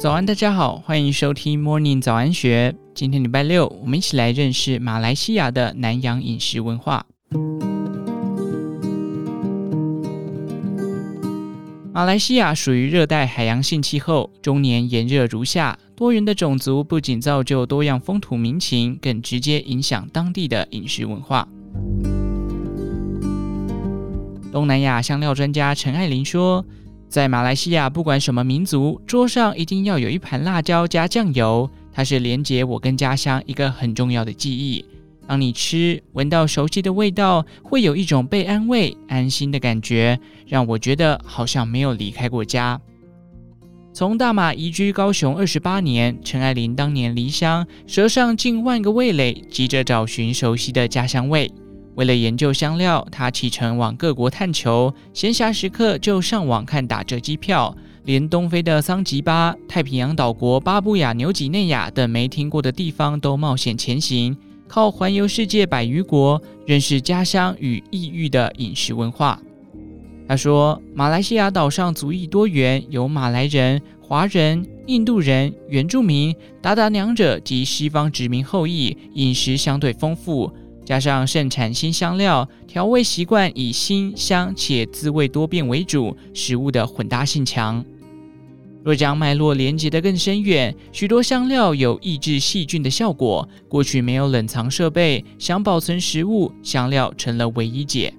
早安，大家好，欢迎收听 Morning 早安学。今天礼拜六，我们一起来认识马来西亚的南洋饮食文化。马来西亚属于热带海洋性气候，终年炎热如夏，多元的种族不仅造就多样风土民情，更直接影响当地的饮食文化。东南亚香料专家陈爱琳说，在马来西亚，不管什么民族，桌上一定要有一盘辣椒加酱油，它是连接我跟家乡一个很重要的记忆。当你吃，闻到熟悉的味道，会有一种被安慰、安心的感觉，让我觉得好像没有离开过家。从大马移居高雄二十八年，陈爱琳当年离乡，舌上近万个味蕾，急着找寻熟悉的家乡味。为了研究香料，他启程往各国探求，闲暇时刻就上网看打折机票，连东非的桑吉巴、太平洋岛国巴布亚纽几内亚等没听过的地方都冒险前行，靠环游世界百余国，认识家乡与异域的饮食文化。他说，马来西亚岛上族裔多元，有马来人、华人、印度人、原住民、达达娘者及西方殖民后裔，饮食相对丰富。加上盛产新香料，调味习惯以辛香且滋味多变为主，食物的混搭性强。若将脉络连接得更深远，许多香料有抑制细菌的效果。过去没有冷藏设备，想保存食物，香料成了唯一解。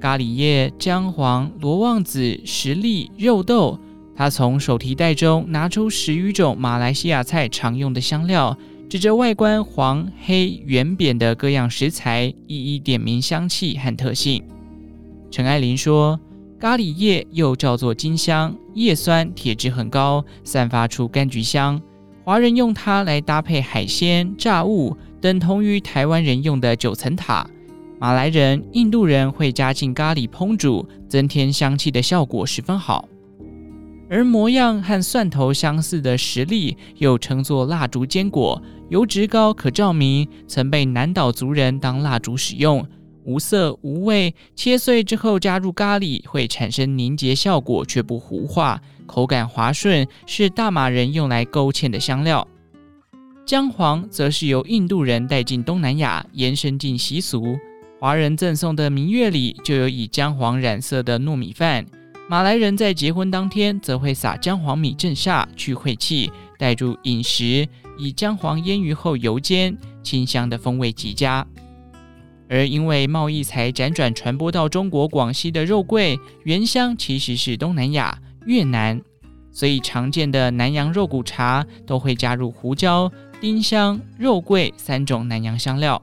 咖喱叶、姜黄、罗望子、十粒、肉豆，他从手提袋中拿出十余种马来西亚菜常用的香料。指着外观黄、黑、圆扁的各样食材，一一点名香气和特性。陈爱琳说：“咖喱叶又叫做金香，叶酸铁质很高，散发出柑橘香。华人用它来搭配海鲜、炸物，等同于台湾人用的九层塔。马来人、印度人会加进咖喱烹煮，增添香气的效果十分好。”而模样和蒜头相似的十粒，又称作蜡烛坚果，油脂高，可照明，曾被南岛族人当蜡烛使用，无色无味，切碎之后加入咖喱会产生凝结效果，却不糊化，口感滑顺，是大马人用来勾芡的香料。姜黄则是由印度人带进东南亚，延伸进习俗，华人赠送的明月里就有以姜黄染色的糯米饭。马来人在结婚当天则会撒姜黄米镇煞去晦气，带入饮食，以姜黄腌鱼后油煎，清香的风味极佳。而因为贸易才辗转传播到中国广西的肉桂，原乡其实是东南亚越南，所以常见的南洋肉骨茶都会加入胡椒、丁香、肉桂三种南洋香料。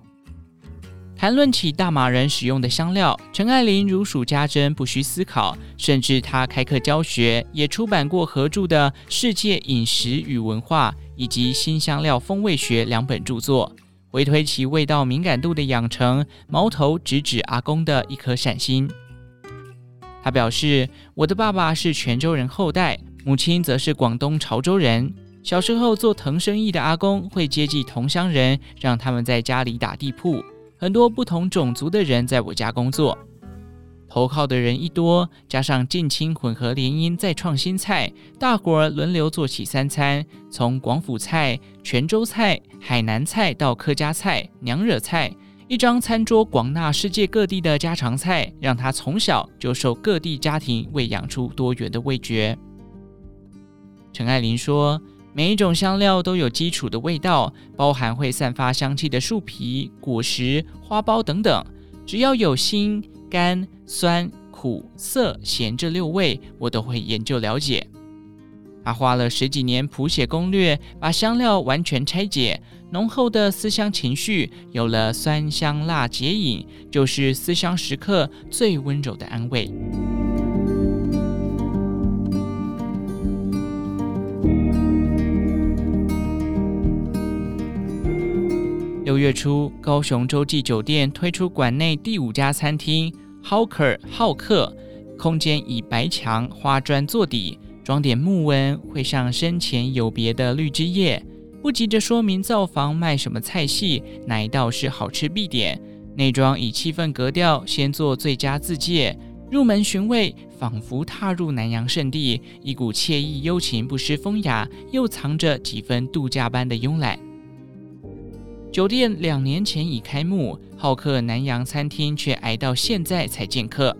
谈论起大马人使用的香料，陈爱琳如数家珍，不需思考。甚至她开课教学，也出版过合著的《世界饮食与文化》以及《新香料风味学》两本著作。回推其味道敏感度的养成，矛头直指阿公的一颗善心。他表示：“我的爸爸是泉州人后代，母亲则是广东潮州人。小时候做藤生意的阿公会接济同乡人，让他们在家里打地铺。”很多不同种族的人在我家工作，投靠的人一多，加上近亲混合联姻再创新菜，大伙儿轮流做起三餐，从广府菜、泉州菜、海南菜到客家菜、娘惹菜，一张餐桌广纳世界各地的家常菜，让他从小就受各地家庭喂养出多元的味觉。陈爱琳说。每一种香料都有基础的味道，包含会散发香气的树皮、果实、花苞等等。只要有辛、甘、酸、苦、涩、咸这六味，我都会研究了解。他花了十几年谱写攻略，把香料完全拆解，浓厚的思乡情绪有了酸香辣解饮，就是思乡时刻最温柔的安慰。六月初，高雄洲际酒店推出馆内第五家餐厅 Hawker 好客，空间以白墙花砖做底，装点木纹，绘上生前有别的绿枝叶。不急着说明灶房卖什么菜系，哪一道是好吃必点。内装以气氛格调，先做最佳自介。入门寻味，仿佛踏入南洋圣地，一股惬意幽情，不失风雅，又藏着几分度假般的慵懒。酒店两年前已开幕，好客南洋餐厅却挨到现在才见客。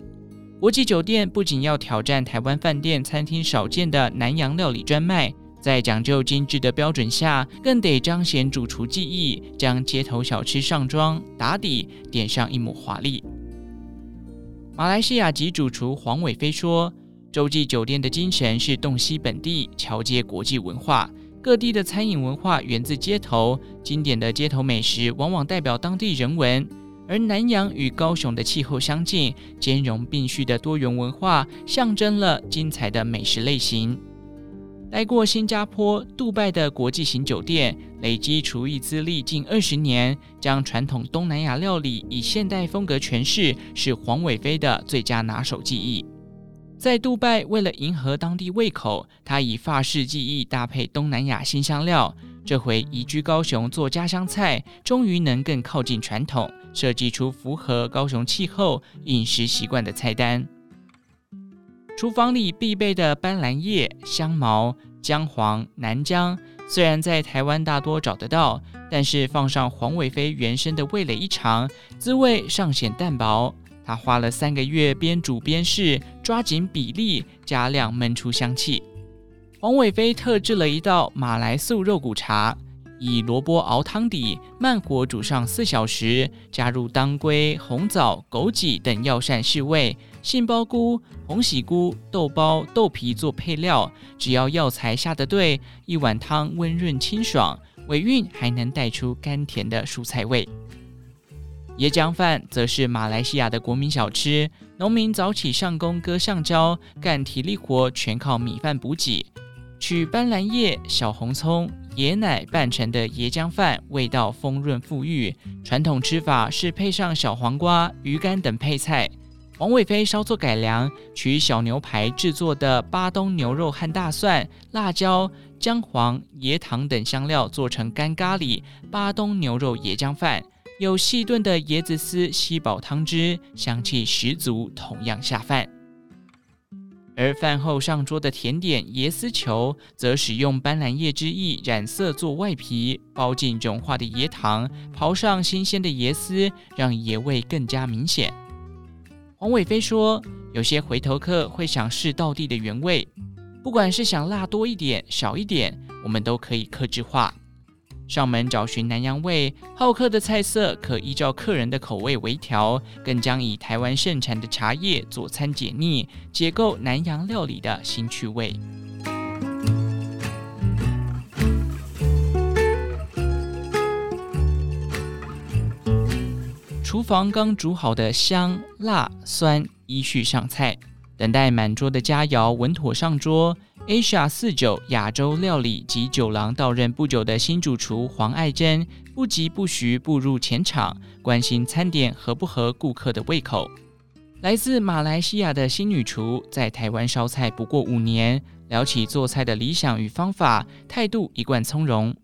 国际酒店不仅要挑战台湾饭店餐厅少见的南洋料理专卖，在讲究精致的标准下，更得彰显主厨技艺，将街头小吃上妆打底，点上一抹华丽。马来西亚籍主厨黄伟飞说：“洲际酒店的精神是洞悉本地，桥接国际文化。各地的餐饮文化源自街头，经典的街头美食往往代表当地人文。而南洋与高雄的气候相近，兼容并蓄的多元文化，象征了精彩的美食类型。”待过新加坡、杜拜的国际型酒店，累积厨艺资历近二十年，将传统东南亚料理以现代风格诠释，是黄伟飞的最佳拿手技艺。在杜拜，为了迎合当地胃口，他以法式技艺搭配东南亚新香料。这回移居高雄做家乡菜，终于能更靠近传统，设计出符合高雄气候、饮食习惯的菜单。厨房里必备的斑斓叶、香茅、姜黄、南姜，虽然在台湾大多找得到，但是放上黄伟飞原生的味蕾一尝，滋味尚显淡薄。他花了三个月边煮边试，抓紧比例，加量焖出香气。黄伟飞特制了一道马来素肉骨茶。以萝卜熬汤底，慢火煮上四小时，加入当归、红枣、枸杞等药膳试味，杏鲍菇、红喜菇、豆包、豆皮做配料。只要药材下得对，一碗汤温润清爽，尾韵还能带出甘甜的蔬菜味。椰浆饭则是马来西亚的国民小吃，农民早起上工割橡胶，干体力活全靠米饭补给。取斑斓叶、小红葱、椰奶拌成的椰浆饭，味道丰润馥郁。传统吃法是配上小黄瓜、鱼干等配菜。王伟飞稍作改良，取小牛排制作的巴东牛肉和大蒜、辣椒、姜黄、椰糖等香料做成干咖喱巴东牛肉椰浆饭，有细炖的椰子丝吸饱汤汁，香气十足，同样下饭。而饭后上桌的甜点椰丝球，则使用斑斓叶汁液染色做外皮，包进融化的椰糖，刨上新鲜的椰丝，让椰味更加明显。黄伟飞说：“有些回头客会想试道地的原味，不管是想辣多一点、少一点，我们都可以克制化。”上门找寻南洋味，好客的菜色可依照客人的口味微调，更将以台湾盛产的茶叶佐餐解腻，解构南洋料理的新趣味。厨房刚煮好的香辣酸依序上菜，等待满桌的佳肴稳妥上桌。Asia 四九亚洲料理及酒廊到任不久的新主厨黄爱珍，不疾不徐步入前场，关心餐点合不合顾客的胃口。来自马来西亚的新女厨在台湾烧菜不过五年，聊起做菜的理想与方法，态度一贯从容。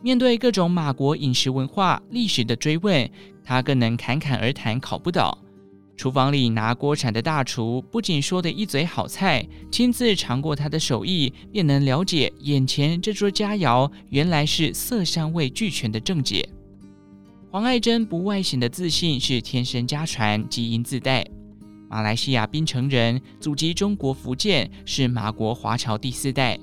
面对各种马国饮食文化历史的追问，她更能侃侃而谈，考不倒。厨房里拿锅铲的大厨，不仅说得一嘴好菜，亲自尝过他的手艺，便能了解眼前这桌佳肴原来是色香味俱全的正解。黄爱珍不外显的自信是天生家传，基因自带。马来西亚槟城人，祖籍中国福建，是马国华侨第四代。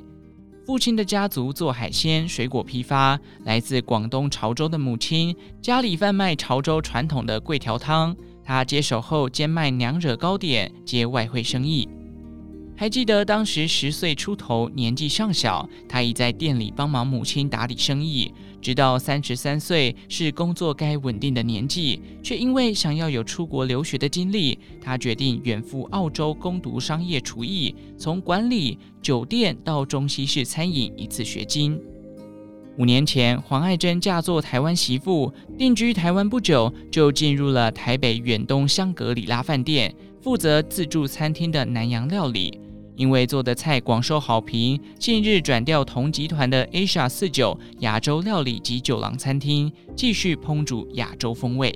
父亲的家族做海鲜、水果批发，来自广东潮州的母亲家里贩卖潮州传统的桂条汤。他接手后兼卖娘惹糕点，接外汇生意。还记得当时十岁出头，年纪尚小，他已在店里帮忙母亲打理生意。直到三十三岁，是工作该稳定的年纪，却因为想要有出国留学的经历，他决定远赴澳洲攻读商业厨艺，从管理酒店到中西式餐饮一次学精。五年前，黄爱珍嫁作台湾媳妇，定居台湾不久，就进入了台北远东香格里拉饭店，负责自助餐厅的南洋料理。因为做的菜广受好评，近日转调同集团的 Asia 四九亚洲料理及酒廊餐厅，继续烹煮亚洲风味。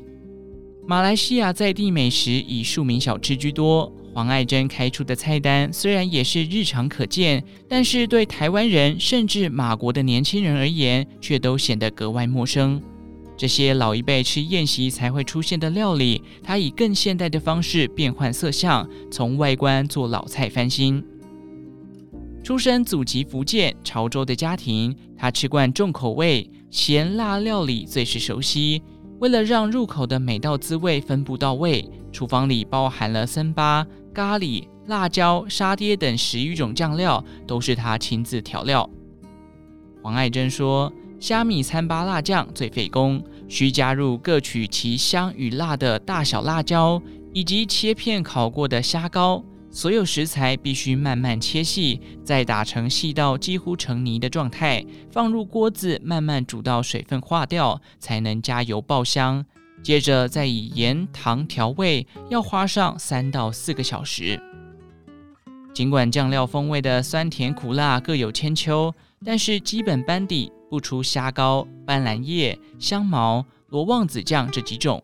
马来西亚在地美食以庶民小吃居多。黄爱珍开出的菜单虽然也是日常可见，但是对台湾人甚至马国的年轻人而言，却都显得格外陌生。这些老一辈吃宴席才会出现的料理，他以更现代的方式变换色相，从外观做老菜翻新。出身祖籍福建潮州的家庭，他吃惯重口味、咸辣料理最是熟悉。为了让入口的每道滋味分布到位，厨房里包含了森巴、咖喱、辣椒、沙爹等十余种酱料，都是他亲自调料。黄爱珍说：“虾米参巴辣酱最费工，需加入各取其香与辣的大小辣椒，以及切片烤过的虾膏。所有食材必须慢慢切细，再打成细到几乎成泥的状态，放入锅子慢慢煮到水分化掉，才能加油爆香。”接着再以盐糖调味，要花上三到四个小时。尽管酱料风味的酸甜苦辣各有千秋，但是基本班底不出虾膏、斑斓叶、香茅、罗望子酱这几种，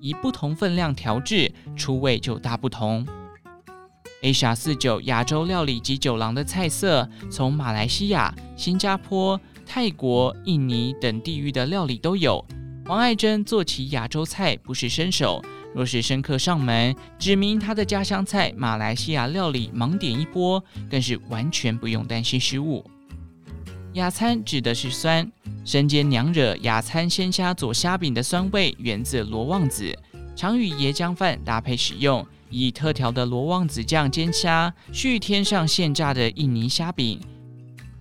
以不同分量调制，出味就大不同。Asia 49亚洲料理及酒廊的菜色，从马来西亚、新加坡、泰国、印尼等地域的料理都有。王爱珍做起亚洲菜不是生手，若是生客上门，指明他的家乡菜马来西亚料理盲点一波，更是完全不用担心失误。亚餐指的是酸，生煎娘惹亚餐鲜虾佐虾饼的酸味源自罗望子，常与椰浆饭搭配使用。以特调的罗望子酱煎虾，续添上现炸的印尼虾饼，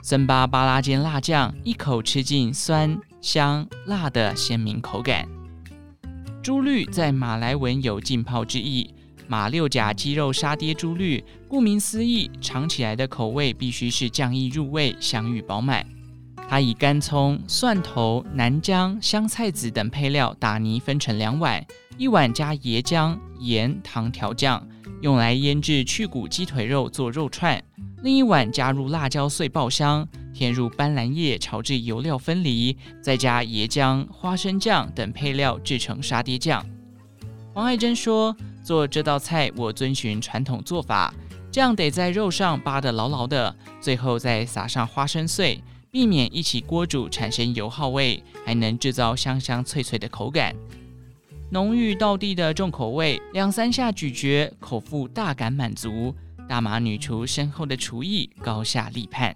森巴巴拉煎辣酱，一口吃尽酸。香辣的鲜明口感，猪绿在马来文有浸泡之意，马六甲鸡肉沙爹猪绿，顾名思义，尝起来的口味必须是酱意入味，香芋饱满。它以干葱、蒜头、南姜、香菜籽等配料打泥分成两碗，一碗加椰浆、盐、糖调酱，用来腌制去骨鸡腿肉做肉串；另一碗加入辣椒碎爆香。添入斑斓叶炒至油料分离，再加椰浆、花生酱等配料制成沙爹酱。黄爱珍说：“做这道菜，我遵循传统做法，酱得在肉上扒得牢牢的，最后再撒上花生碎，避免一起锅煮产生油耗味，还能制造香香脆脆的口感。浓郁到地的重口味，两三下咀嚼，口腹大感满足。大马女厨深厚的厨艺，高下立判。”